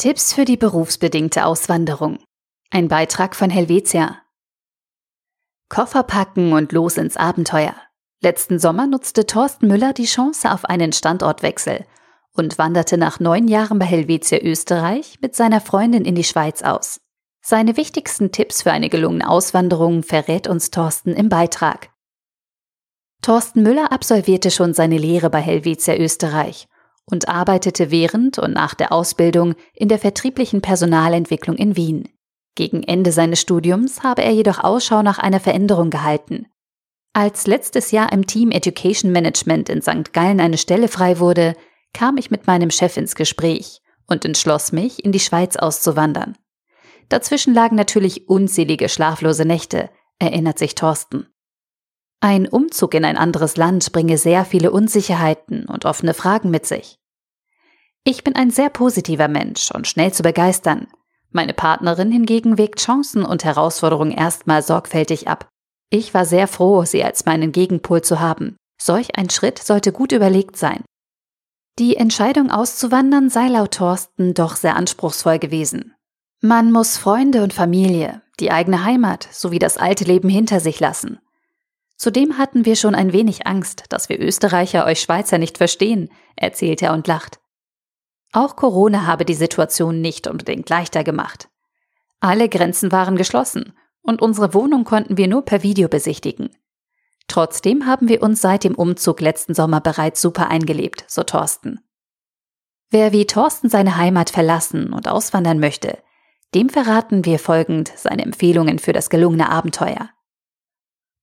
Tipps für die berufsbedingte Auswanderung. Ein Beitrag von Helvetia. Koffer packen und los ins Abenteuer. Letzten Sommer nutzte Thorsten Müller die Chance auf einen Standortwechsel und wanderte nach neun Jahren bei Helvetia Österreich mit seiner Freundin in die Schweiz aus. Seine wichtigsten Tipps für eine gelungene Auswanderung verrät uns Thorsten im Beitrag. Thorsten Müller absolvierte schon seine Lehre bei Helvetia Österreich und arbeitete während und nach der Ausbildung in der vertrieblichen Personalentwicklung in Wien. Gegen Ende seines Studiums habe er jedoch Ausschau nach einer Veränderung gehalten. Als letztes Jahr im Team Education Management in St. Gallen eine Stelle frei wurde, kam ich mit meinem Chef ins Gespräch und entschloss mich, in die Schweiz auszuwandern. Dazwischen lagen natürlich unzählige schlaflose Nächte, erinnert sich Thorsten. Ein Umzug in ein anderes Land bringe sehr viele Unsicherheiten und offene Fragen mit sich. Ich bin ein sehr positiver Mensch und schnell zu begeistern. Meine Partnerin hingegen wägt Chancen und Herausforderungen erstmal sorgfältig ab. Ich war sehr froh, sie als meinen Gegenpol zu haben. Solch ein Schritt sollte gut überlegt sein. Die Entscheidung auszuwandern sei laut Thorsten doch sehr anspruchsvoll gewesen. Man muss Freunde und Familie, die eigene Heimat sowie das alte Leben hinter sich lassen. Zudem hatten wir schon ein wenig Angst, dass wir Österreicher euch Schweizer nicht verstehen, erzählt er und lacht. Auch Corona habe die Situation nicht unbedingt leichter gemacht. Alle Grenzen waren geschlossen und unsere Wohnung konnten wir nur per Video besichtigen. Trotzdem haben wir uns seit dem Umzug letzten Sommer bereits super eingelebt, so Thorsten. Wer wie Thorsten seine Heimat verlassen und auswandern möchte, dem verraten wir folgend seine Empfehlungen für das gelungene Abenteuer.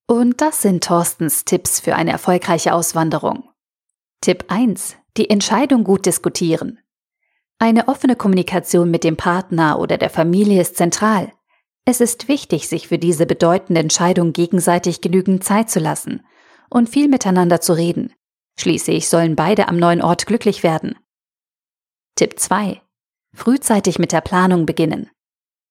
Und das sind Thorstens Tipps für eine erfolgreiche Auswanderung. Tipp 1. Die Entscheidung gut diskutieren. Eine offene Kommunikation mit dem Partner oder der Familie ist zentral. Es ist wichtig, sich für diese bedeutende Entscheidung gegenseitig genügend Zeit zu lassen und viel miteinander zu reden. Schließlich sollen beide am neuen Ort glücklich werden. Tipp 2. Frühzeitig mit der Planung beginnen.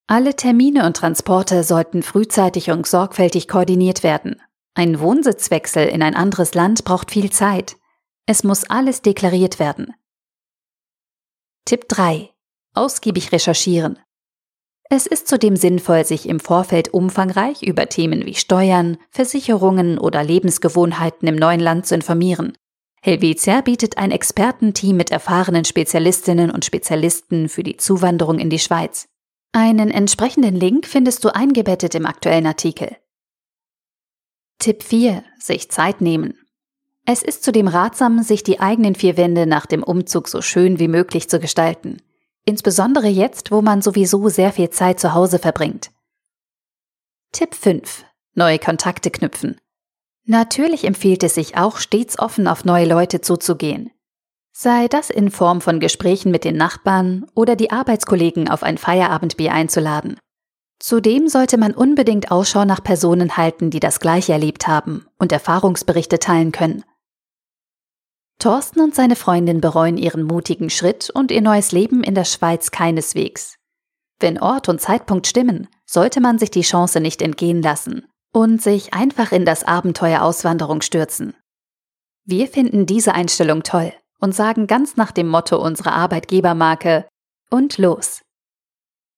Alle Termine und Transporte sollten frühzeitig und sorgfältig koordiniert werden. Ein Wohnsitzwechsel in ein anderes Land braucht viel Zeit. Es muss alles deklariert werden. Tipp 3. Ausgiebig recherchieren. Es ist zudem sinnvoll, sich im Vorfeld umfangreich über Themen wie Steuern, Versicherungen oder Lebensgewohnheiten im neuen Land zu informieren. Helvetia bietet ein Expertenteam mit erfahrenen Spezialistinnen und Spezialisten für die Zuwanderung in die Schweiz. Einen entsprechenden Link findest du eingebettet im aktuellen Artikel. Tipp 4. Sich Zeit nehmen. Es ist zudem ratsam, sich die eigenen vier Wände nach dem Umzug so schön wie möglich zu gestalten. Insbesondere jetzt, wo man sowieso sehr viel Zeit zu Hause verbringt. Tipp 5. Neue Kontakte knüpfen. Natürlich empfiehlt es sich auch, stets offen auf neue Leute zuzugehen. Sei das in Form von Gesprächen mit den Nachbarn oder die Arbeitskollegen auf ein Feierabendbier einzuladen. Zudem sollte man unbedingt Ausschau nach Personen halten, die das Gleiche erlebt haben und Erfahrungsberichte teilen können. Thorsten und seine Freundin bereuen ihren mutigen Schritt und ihr neues Leben in der Schweiz keineswegs. Wenn Ort und Zeitpunkt stimmen, sollte man sich die Chance nicht entgehen lassen und sich einfach in das Abenteuer Auswanderung stürzen. Wir finden diese Einstellung toll und sagen ganz nach dem Motto unserer Arbeitgebermarke und los.